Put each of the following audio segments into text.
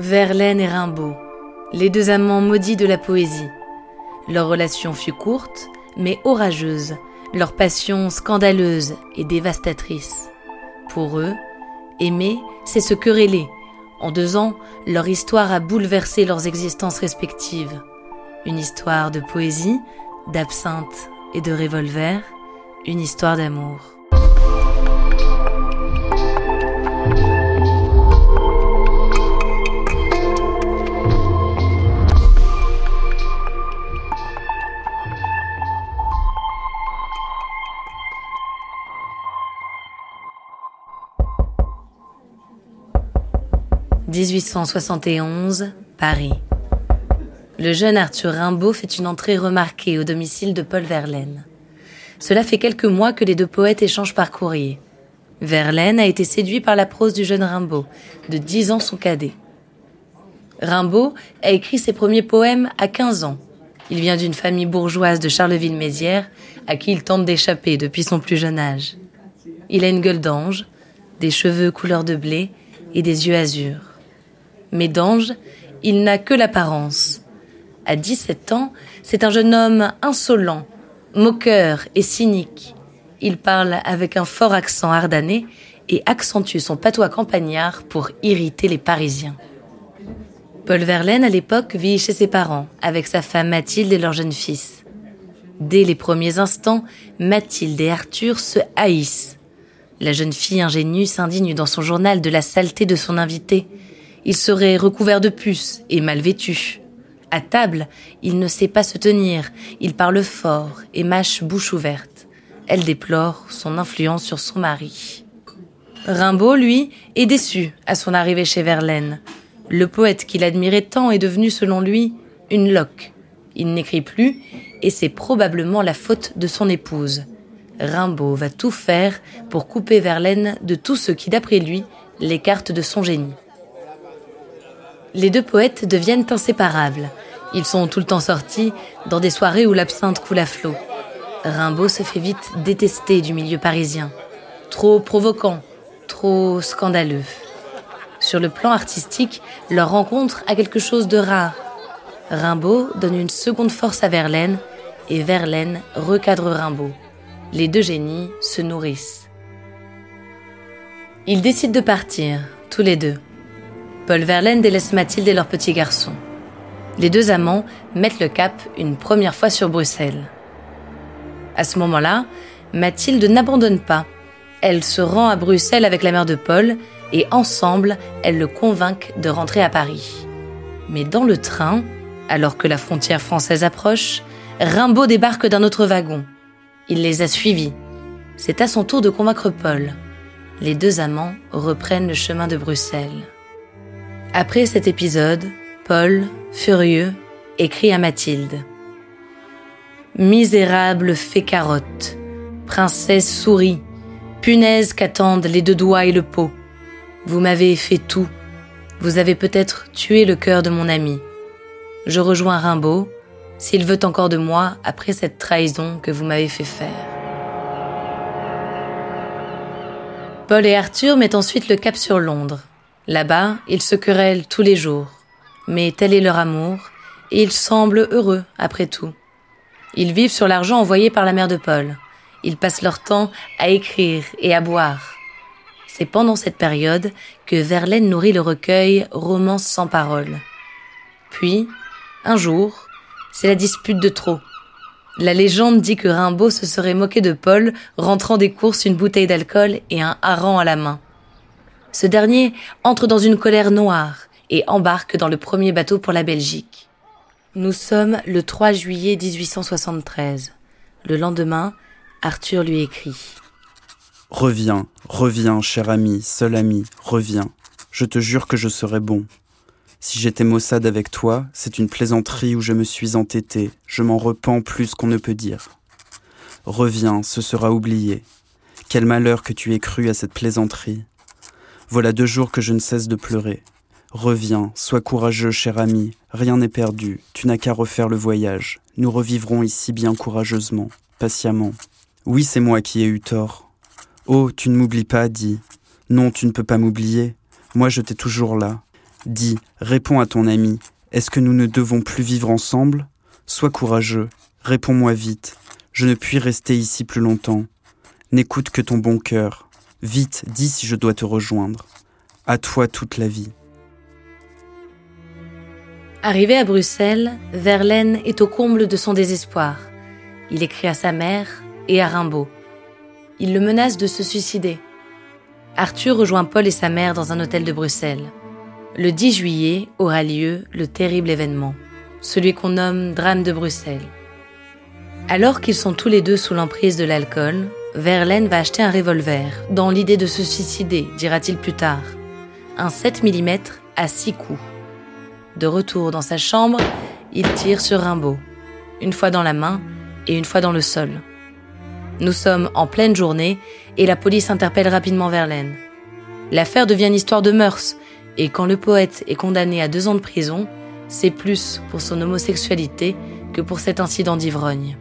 Verlaine et Rimbaud, les deux amants maudits de la poésie. Leur relation fut courte, mais orageuse, leur passion scandaleuse et dévastatrice. Pour eux, aimer, c'est se quereller. En deux ans, leur histoire a bouleversé leurs existences respectives. Une histoire de poésie, d'absinthe et de revolver, une histoire d'amour. 1871, Paris. Le jeune Arthur Rimbaud fait une entrée remarquée au domicile de Paul Verlaine. Cela fait quelques mois que les deux poètes échangent par courrier. Verlaine a été séduit par la prose du jeune Rimbaud, de dix ans son cadet. Rimbaud a écrit ses premiers poèmes à 15 ans. Il vient d'une famille bourgeoise de Charleville-Mézières, à qui il tente d'échapper depuis son plus jeune âge. Il a une gueule d'ange, des cheveux couleur de blé et des yeux azur mais d'ange, il n'a que l'apparence. À 17 ans, c'est un jeune homme insolent, moqueur et cynique. Il parle avec un fort accent ardennais et accentue son patois campagnard pour irriter les Parisiens. Paul Verlaine, à l'époque, vit chez ses parents, avec sa femme Mathilde et leur jeune fils. Dès les premiers instants, Mathilde et Arthur se haïssent. La jeune fille ingénue s'indigne dans son journal de la saleté de son invité, il serait recouvert de puces et mal vêtu. À table, il ne sait pas se tenir, il parle fort et mâche bouche ouverte. Elle déplore son influence sur son mari. Rimbaud, lui, est déçu à son arrivée chez Verlaine. Le poète qu'il admirait tant est devenu, selon lui, une loque. Il n'écrit plus, et c'est probablement la faute de son épouse. Rimbaud va tout faire pour couper Verlaine de tout ce qui, d'après lui, l'écarte de son génie les deux poètes deviennent inséparables. Ils sont tout le temps sortis dans des soirées où l'absinthe coule à flot. Rimbaud se fait vite détester du milieu parisien. Trop provoquant, trop scandaleux. Sur le plan artistique, leur rencontre a quelque chose de rare. Rimbaud donne une seconde force à Verlaine et Verlaine recadre Rimbaud. Les deux génies se nourrissent. Ils décident de partir, tous les deux. Paul Verlaine délaisse Mathilde et leur petit garçon. Les deux amants mettent le cap une première fois sur Bruxelles. À ce moment-là, Mathilde n'abandonne pas. Elle se rend à Bruxelles avec la mère de Paul et ensemble, elles le convainquent de rentrer à Paris. Mais dans le train, alors que la frontière française approche, Rimbaud débarque d'un autre wagon. Il les a suivis. C'est à son tour de convaincre Paul. Les deux amants reprennent le chemin de Bruxelles. Après cet épisode, Paul, furieux, écrit à Mathilde. Misérable fée carotte, princesse souris, punaise qu'attendent les deux doigts et le pot. Vous m'avez fait tout. Vous avez peut-être tué le cœur de mon ami. Je rejoins Rimbaud, s'il veut encore de moi après cette trahison que vous m'avez fait faire. Paul et Arthur mettent ensuite le cap sur Londres. Là-bas, ils se querellent tous les jours, mais tel est leur amour, et ils semblent heureux après tout. Ils vivent sur l'argent envoyé par la mère de Paul. Ils passent leur temps à écrire et à boire. C'est pendant cette période que Verlaine nourrit le recueil Romance sans parole. Puis, un jour, c'est la dispute de trop. La légende dit que Rimbaud se serait moqué de Paul, rentrant des courses une bouteille d'alcool et un hareng à la main. Ce dernier entre dans une colère noire et embarque dans le premier bateau pour la Belgique. Nous sommes le 3 juillet 1873. Le lendemain, Arthur lui écrit. Reviens, reviens, cher ami, seul ami, reviens. Je te jure que je serai bon. Si j'étais maussade avec toi, c'est une plaisanterie où je me suis entêté, je m'en repens plus qu'on ne peut dire. Reviens, ce sera oublié. Quel malheur que tu aies cru à cette plaisanterie. Voilà deux jours que je ne cesse de pleurer. Reviens, sois courageux, cher ami, rien n'est perdu, tu n'as qu'à refaire le voyage. Nous revivrons ici bien courageusement, patiemment. Oui, c'est moi qui ai eu tort. Oh, tu ne m'oublies pas, dis. Non, tu ne peux pas m'oublier. Moi, je t'ai toujours là. Dis, réponds à ton ami. Est-ce que nous ne devons plus vivre ensemble? Sois courageux. Réponds-moi vite. Je ne puis rester ici plus longtemps. N'écoute que ton bon cœur. Vite, dis si je dois te rejoindre. À toi toute la vie. Arrivé à Bruxelles, Verlaine est au comble de son désespoir. Il écrit à sa mère et à Rimbaud. Il le menace de se suicider. Arthur rejoint Paul et sa mère dans un hôtel de Bruxelles. Le 10 juillet aura lieu le terrible événement, celui qu'on nomme drame de Bruxelles. Alors qu'ils sont tous les deux sous l'emprise de l'alcool, Verlaine va acheter un revolver, dans l'idée de se suicider, dira-t-il plus tard. Un 7 mm à 6 coups. De retour dans sa chambre, il tire sur Rimbaud, une fois dans la main et une fois dans le sol. Nous sommes en pleine journée et la police interpelle rapidement Verlaine. L'affaire devient une histoire de mœurs et quand le poète est condamné à deux ans de prison, c'est plus pour son homosexualité que pour cet incident d'ivrogne.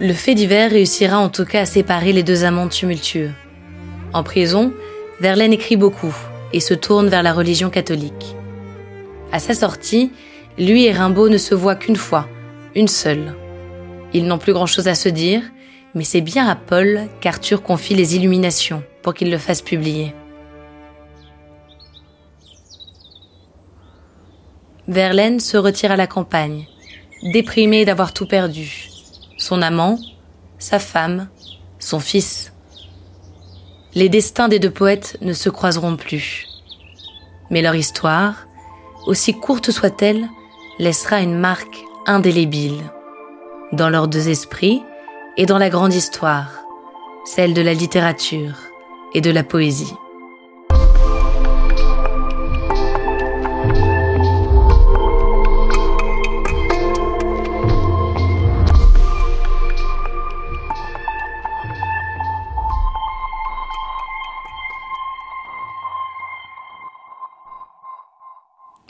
Le fait divers réussira en tout cas à séparer les deux amants tumultueux. En prison, Verlaine écrit beaucoup et se tourne vers la religion catholique. À sa sortie, lui et Rimbaud ne se voient qu'une fois, une seule. Ils n'ont plus grand-chose à se dire, mais c'est bien à Paul qu'Arthur confie les illuminations pour qu'il le fasse publier. Verlaine se retire à la campagne, déprimé d'avoir tout perdu. Son amant, sa femme, son fils. Les destins des deux poètes ne se croiseront plus. Mais leur histoire, aussi courte soit-elle, laissera une marque indélébile dans leurs deux esprits et dans la grande histoire, celle de la littérature et de la poésie.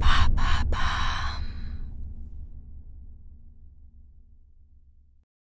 爸爸爸